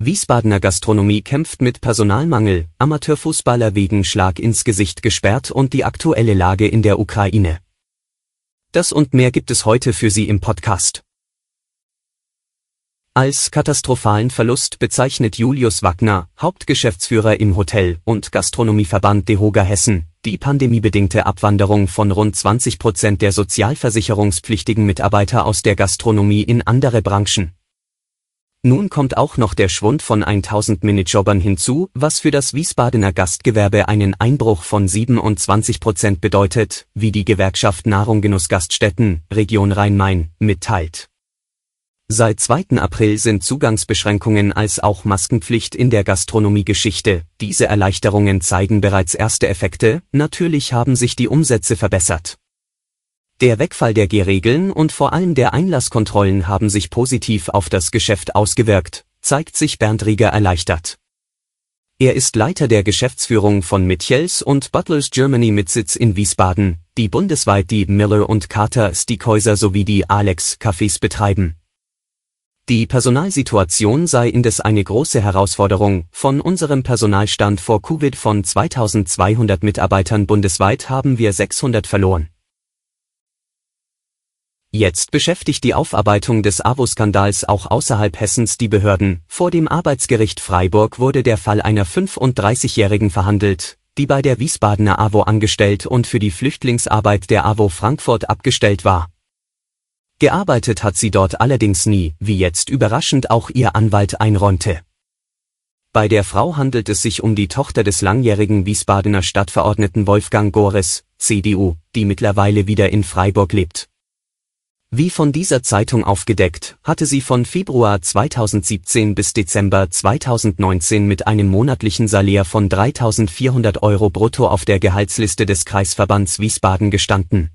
Wiesbadener Gastronomie kämpft mit Personalmangel, Amateurfußballer wegen Schlag ins Gesicht gesperrt und die aktuelle Lage in der Ukraine. Das und mehr gibt es heute für Sie im Podcast. Als katastrophalen Verlust bezeichnet Julius Wagner, Hauptgeschäftsführer im Hotel- und Gastronomieverband DEHOGA Hessen, die pandemiebedingte Abwanderung von rund 20 Prozent der sozialversicherungspflichtigen Mitarbeiter aus der Gastronomie in andere Branchen. Nun kommt auch noch der Schwund von 1000 Minijobbern hinzu, was für das Wiesbadener Gastgewerbe einen Einbruch von 27 Prozent bedeutet, wie die Gewerkschaft Nahrung Genuss Gaststätten, Region Rhein-Main, mitteilt. Seit 2. April sind Zugangsbeschränkungen als auch Maskenpflicht in der Gastronomie Geschichte. Diese Erleichterungen zeigen bereits erste Effekte, natürlich haben sich die Umsätze verbessert. Der Wegfall der G-Regeln und vor allem der Einlasskontrollen haben sich positiv auf das Geschäft ausgewirkt, zeigt sich Bernd Rieger erleichtert. Er ist Leiter der Geschäftsführung von Mitchells und Butlers Germany mit Sitz in Wiesbaden, die bundesweit die Miller und Carter Steakhäuser sowie die Alex Cafés betreiben. Die Personalsituation sei indes eine große Herausforderung. Von unserem Personalstand vor Covid von 2200 Mitarbeitern bundesweit haben wir 600 verloren. Jetzt beschäftigt die Aufarbeitung des AWO-Skandals auch außerhalb Hessens die Behörden. Vor dem Arbeitsgericht Freiburg wurde der Fall einer 35-Jährigen verhandelt, die bei der Wiesbadener AWO angestellt und für die Flüchtlingsarbeit der AWO Frankfurt abgestellt war. Gearbeitet hat sie dort allerdings nie, wie jetzt überraschend auch ihr Anwalt einräumte. Bei der Frau handelt es sich um die Tochter des langjährigen Wiesbadener Stadtverordneten Wolfgang Gores, CDU, die mittlerweile wieder in Freiburg lebt. Wie von dieser Zeitung aufgedeckt, hatte sie von Februar 2017 bis Dezember 2019 mit einem monatlichen Salär von 3.400 Euro brutto auf der Gehaltsliste des Kreisverbands Wiesbaden gestanden.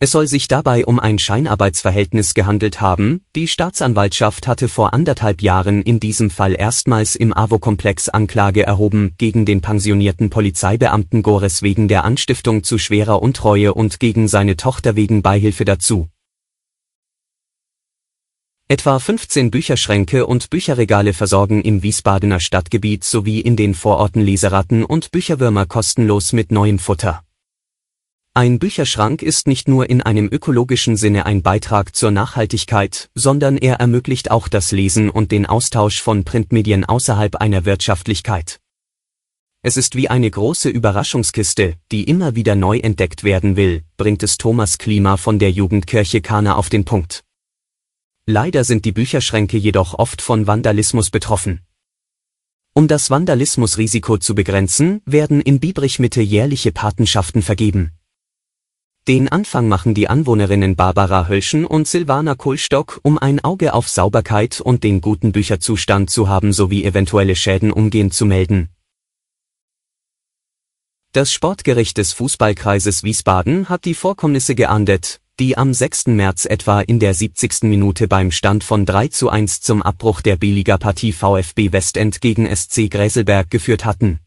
Es soll sich dabei um ein Scheinarbeitsverhältnis gehandelt haben, die Staatsanwaltschaft hatte vor anderthalb Jahren in diesem Fall erstmals im AWO-Komplex Anklage erhoben gegen den pensionierten Polizeibeamten Gores wegen der Anstiftung zu schwerer Untreue und gegen seine Tochter wegen Beihilfe dazu. Etwa 15 Bücherschränke und Bücherregale versorgen im Wiesbadener Stadtgebiet sowie in den Vororten Leseratten und Bücherwürmer kostenlos mit neuem Futter. Ein Bücherschrank ist nicht nur in einem ökologischen Sinne ein Beitrag zur Nachhaltigkeit, sondern er ermöglicht auch das Lesen und den Austausch von Printmedien außerhalb einer Wirtschaftlichkeit. Es ist wie eine große Überraschungskiste, die immer wieder neu entdeckt werden will, bringt es Thomas Klima von der Jugendkirche Kana auf den Punkt. Leider sind die Bücherschränke jedoch oft von Vandalismus betroffen. Um das Vandalismusrisiko zu begrenzen, werden in Biebrich-Mitte jährliche Patenschaften vergeben. Den Anfang machen die Anwohnerinnen Barbara Hölschen und Silvana Kohlstock, um ein Auge auf Sauberkeit und den guten Bücherzustand zu haben sowie eventuelle Schäden umgehend zu melden. Das Sportgericht des Fußballkreises Wiesbaden hat die Vorkommnisse geahndet, die am 6. März etwa in der 70. Minute beim Stand von 3 zu 1 zum Abbruch der B-Liga-Partie VfB Westend gegen SC Gräselberg geführt hatten.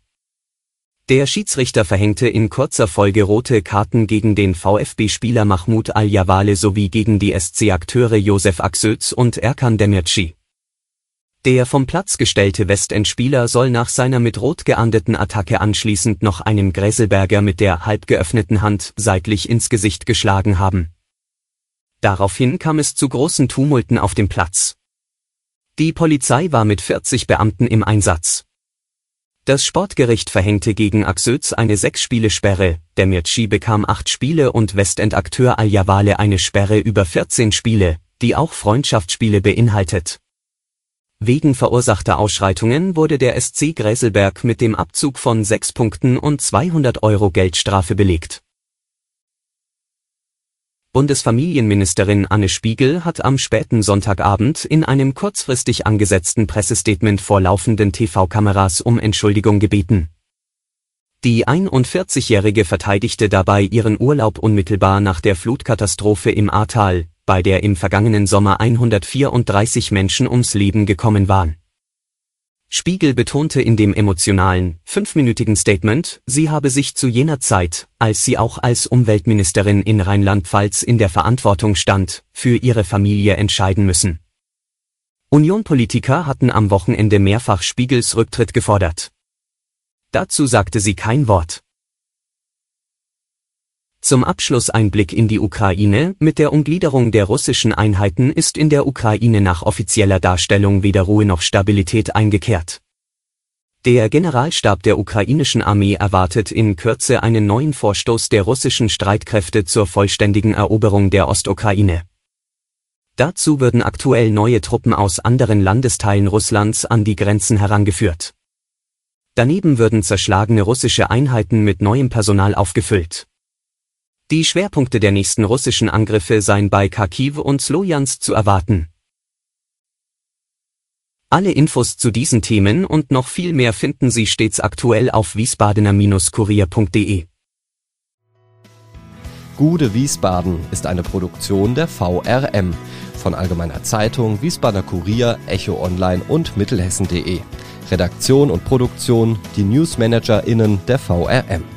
Der Schiedsrichter verhängte in kurzer Folge rote Karten gegen den VfB-Spieler Mahmoud Al-Jawale sowie gegen die SC-Akteure Josef Aksöz und Erkan Demirci. Der vom Platz gestellte Westend-Spieler soll nach seiner mit Rot geahndeten Attacke anschließend noch einem Gräselberger mit der halb geöffneten Hand seitlich ins Gesicht geschlagen haben. Daraufhin kam es zu großen Tumulten auf dem Platz. Die Polizei war mit 40 Beamten im Einsatz. Das Sportgericht verhängte gegen Axöz eine Sechs-Spiele-Sperre, der Mirci bekam acht Spiele und Westend-Akteur Al-Jawale eine Sperre über 14 Spiele, die auch Freundschaftsspiele beinhaltet. Wegen verursachter Ausschreitungen wurde der SC Gräselberg mit dem Abzug von sechs Punkten und 200 Euro Geldstrafe belegt Bundesfamilienministerin Anne Spiegel hat am späten Sonntagabend in einem kurzfristig angesetzten Pressestatement vor laufenden TV-Kameras um Entschuldigung gebeten. Die 41-Jährige verteidigte dabei ihren Urlaub unmittelbar nach der Flutkatastrophe im Ahrtal, bei der im vergangenen Sommer 134 Menschen ums Leben gekommen waren. Spiegel betonte in dem emotionalen, fünfminütigen Statement, sie habe sich zu jener Zeit, als sie auch als Umweltministerin in Rheinland-Pfalz in der Verantwortung stand, für ihre Familie entscheiden müssen. Union-Politiker hatten am Wochenende mehrfach Spiegels Rücktritt gefordert. Dazu sagte sie kein Wort. Zum Abschluss ein Blick in die Ukraine. Mit der Umgliederung der russischen Einheiten ist in der Ukraine nach offizieller Darstellung weder Ruhe noch Stabilität eingekehrt. Der Generalstab der ukrainischen Armee erwartet in Kürze einen neuen Vorstoß der russischen Streitkräfte zur vollständigen Eroberung der Ostukraine. Dazu würden aktuell neue Truppen aus anderen Landesteilen Russlands an die Grenzen herangeführt. Daneben würden zerschlagene russische Einheiten mit neuem Personal aufgefüllt. Die Schwerpunkte der nächsten russischen Angriffe seien bei Kharkiv und Slojansk zu erwarten. Alle Infos zu diesen Themen und noch viel mehr finden Sie stets aktuell auf wiesbadener-kurier.de. Gude Wiesbaden ist eine Produktion der VRM von Allgemeiner Zeitung, Wiesbadener Kurier, Echo Online und Mittelhessen.de. Redaktion und Produktion die NewsmanagerInnen der VRM.